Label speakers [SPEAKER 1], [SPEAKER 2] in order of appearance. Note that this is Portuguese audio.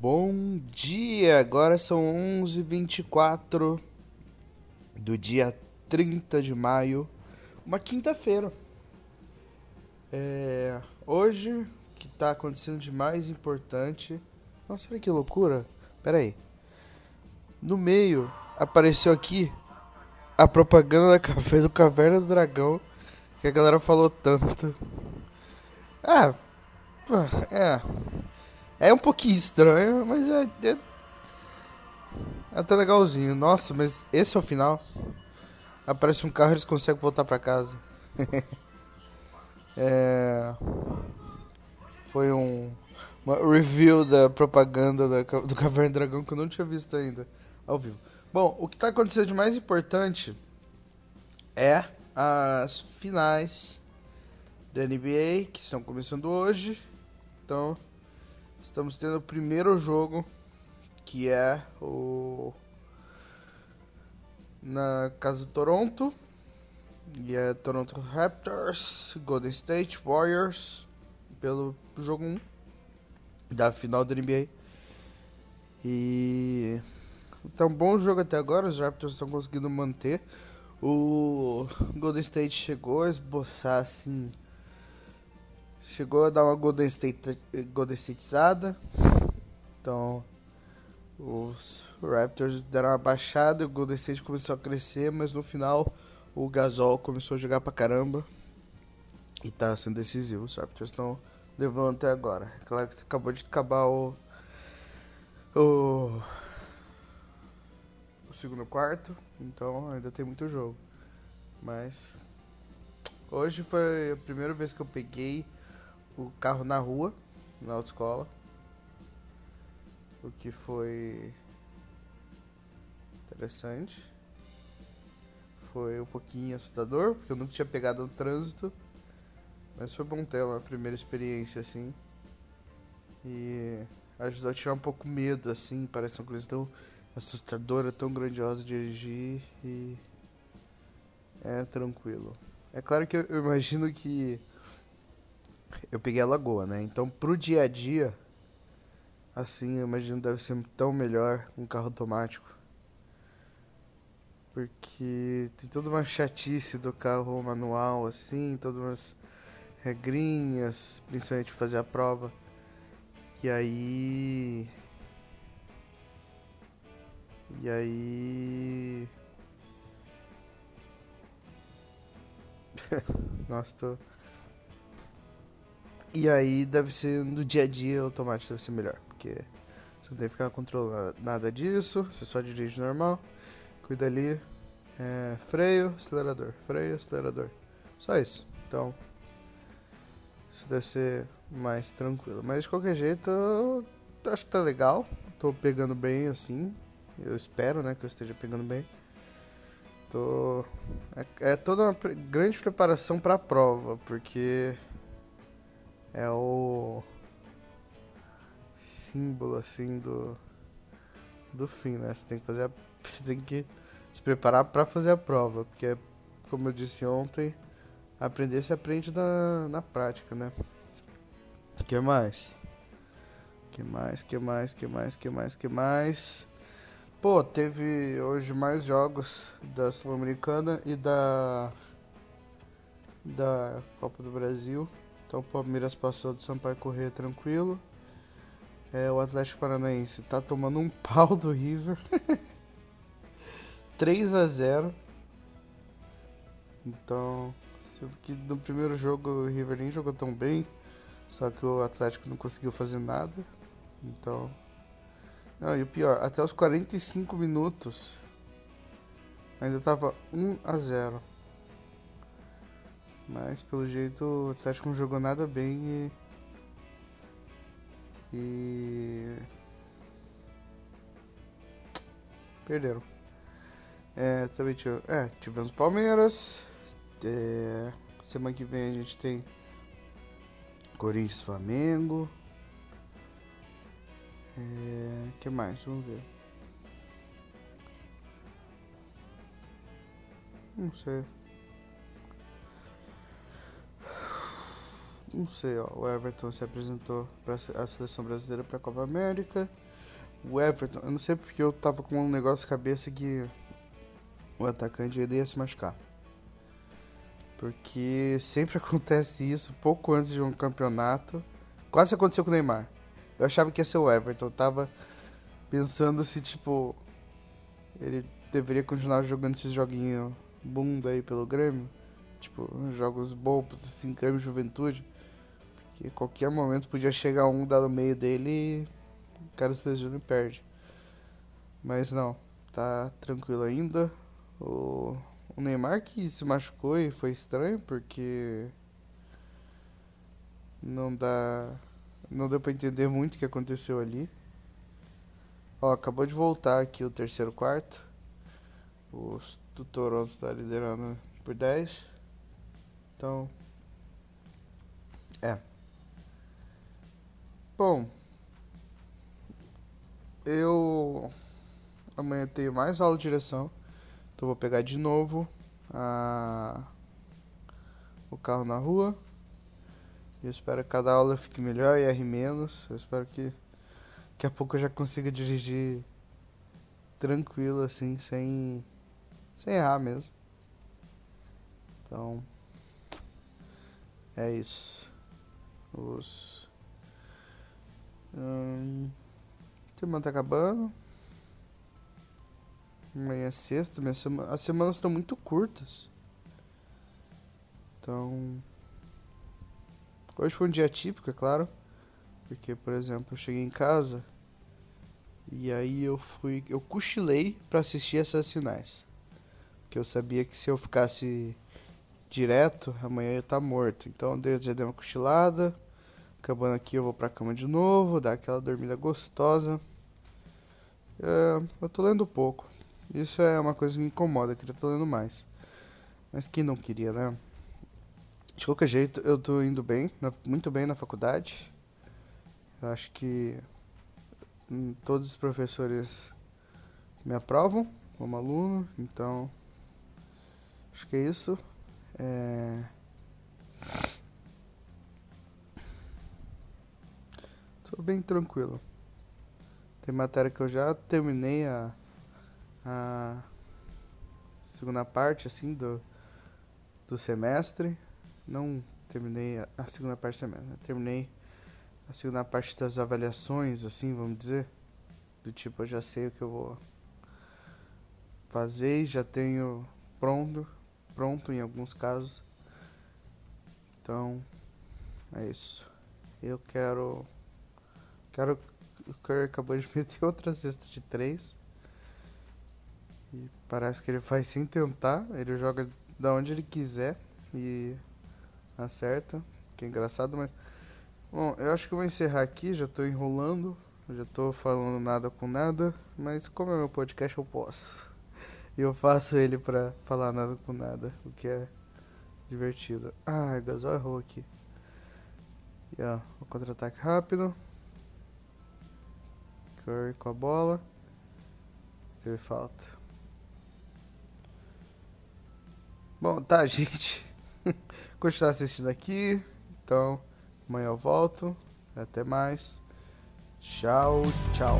[SPEAKER 1] E agora são 11h24 do dia 30 de maio, uma quinta-feira. É, hoje, o que está acontecendo de mais importante. Nossa, olha que loucura! Pera aí. No meio, apareceu aqui a propaganda da café do Caverna do Dragão que a galera falou tanto. Ah, é. É um pouquinho estranho, mas é, é até legalzinho. Nossa, mas esse é o final. Aparece um carro e eles conseguem voltar pra casa. é... Foi um uma review da propaganda da, do Caverna Dragão que eu não tinha visto ainda ao vivo. Bom, o que está acontecendo de mais importante é as finais da NBA que estão começando hoje. Então, estamos tendo o primeiro jogo que é o na casa do Toronto e é Toronto Raptors, Golden State Warriors pelo jogo 1 da final da NBA. E tá um bom jogo até agora, os Raptors estão conseguindo manter. O Golden State chegou a esboçar assim, chegou a dar uma Golden State Golden Stateizada. Então, os Raptors deram uma baixada, o Golden State começou a crescer, mas no final o Gasol começou a jogar pra caramba e tá sendo decisivo. Os Raptors estão levando até agora. Claro que acabou de acabar o, o, o segundo quarto, então ainda tem muito jogo. Mas hoje foi a primeira vez que eu peguei o carro na rua, na autoescola o que foi interessante. Foi um pouquinho assustador, porque eu nunca tinha pegado no trânsito. Mas foi bom ter uma primeira experiência assim. E ajudou a tirar um pouco medo, assim. Parece uma coisa tão assustadora, tão grandiosa de dirigir. E. É tranquilo. É claro que eu imagino que. Eu peguei a lagoa, né? Então pro dia a dia assim, eu imagino deve ser tão melhor um carro automático. Porque tem toda uma chatice do carro manual, assim, todas umas regrinhas, principalmente fazer a prova. E aí. E aí. Nossa, tô. E aí deve ser no dia a dia automático deve ser melhor porque você não tem que ficar controlando nada disso, você só dirige normal, cuida ali, é, freio, acelerador, freio, acelerador, só isso. Então, isso deve ser mais tranquilo. Mas de qualquer jeito, eu acho que tá legal, tô pegando bem assim, eu espero, né, que eu esteja pegando bem. Tô... É, é toda uma grande preparação para a prova, porque é o símbolo assim do do fim, né? Você tem que fazer a, você tem que se preparar para fazer a prova, porque como eu disse ontem, aprender se aprende na, na prática, né? Que mais? Que mais? Que mais? Que mais? Que mais? Que mais? Pô, teve hoje mais jogos da Sul-Americana e da da Copa do Brasil. Então o Palmeiras passou do Sampaio Correr tranquilo. É, o Atlético Paranaense tá tomando um pau do River. 3 a 0 Então, sendo que no primeiro jogo o River nem jogou tão bem, só que o Atlético não conseguiu fazer nada. Então, não, e o pior, até os 45 minutos ainda tava 1 a 0. Mas pelo jeito o Atlético não jogou nada bem e e. Perderam. É, também tive, é, tivemos Palmeiras. É, semana que vem a gente tem Corinthians Flamengo. É, que mais? Vamos ver. Não sei. Não sei, ó. O Everton se apresentou para a seleção brasileira para a Copa América. o Everton, eu não sei porque eu tava com um negócio na cabeça que o atacante ia se machucar. Porque sempre acontece isso pouco antes de um campeonato. Quase aconteceu com o Neymar. Eu achava que ia ser o Everton. Eu tava pensando se, tipo, ele deveria continuar jogando esses joguinhos bunda aí pelo Grêmio. Tipo, jogos bobos, assim, Grêmio Juventude. Porque qualquer momento podia chegar um, dar no meio dele e o cara se e perde. Mas não, tá tranquilo ainda. O, o Neymar que se machucou e foi estranho porque não dá. Não deu pra entender muito o que aconteceu ali. Ó, acabou de voltar aqui o terceiro quarto. O Toronto tá liderando por 10. Então. É. Bom. Eu. Amanhã tenho mais aula de direção. Então vou pegar de novo a... o carro na rua. Eu espero que cada aula fique melhor e erre menos. Eu espero que daqui a pouco eu já consiga dirigir tranquilo, assim, sem, sem errar mesmo. Então, é isso. Os. Hum, semana tá acabando. Amanhã é sexta, minha sema... as semanas estão muito curtas. Então. Hoje foi um dia típico, é claro. Porque, por exemplo, eu cheguei em casa e aí eu fui. Eu cochilei para assistir essas finais. Porque eu sabia que se eu ficasse direto, amanhã eu ia estar tá morto. Então eu já dei uma cochilada. Acabando aqui eu vou pra cama de novo, dar aquela dormida gostosa. É, eu tô lendo pouco. Isso é uma coisa que me incomoda, queria estar lendo mais. Mas quem não queria, né? De qualquer jeito, eu tô indo bem, muito bem na faculdade. Eu acho que hum, todos os professores me aprovam como aluno, então acho que é isso. É... bem tranquilo. Tem matéria que eu já terminei a a segunda parte assim do, do semestre. Não terminei a, a segunda parte do semestre, né? terminei a segunda parte das avaliações, assim, vamos dizer. Do tipo, eu já sei o que eu vou fazer e já tenho pronto, pronto em alguns casos. Então, é isso. Eu quero. Quero. O Curry acabou de meter outra cesta de três. E parece que ele faz sem tentar, ele joga da onde ele quiser e acerta. Que é engraçado, mas. Bom, eu acho que eu vou encerrar aqui, já tô enrolando, já tô falando nada com nada, mas como é meu podcast eu posso. E eu faço ele pra falar nada com nada, o que é divertido. Ah, Gasol errou aqui. E ó, o contra-ataque rápido. Curry com a bola. Teve falta. Bom, tá, gente. Continuar assistindo aqui. Então, amanhã eu volto. Até mais. Tchau, tchau.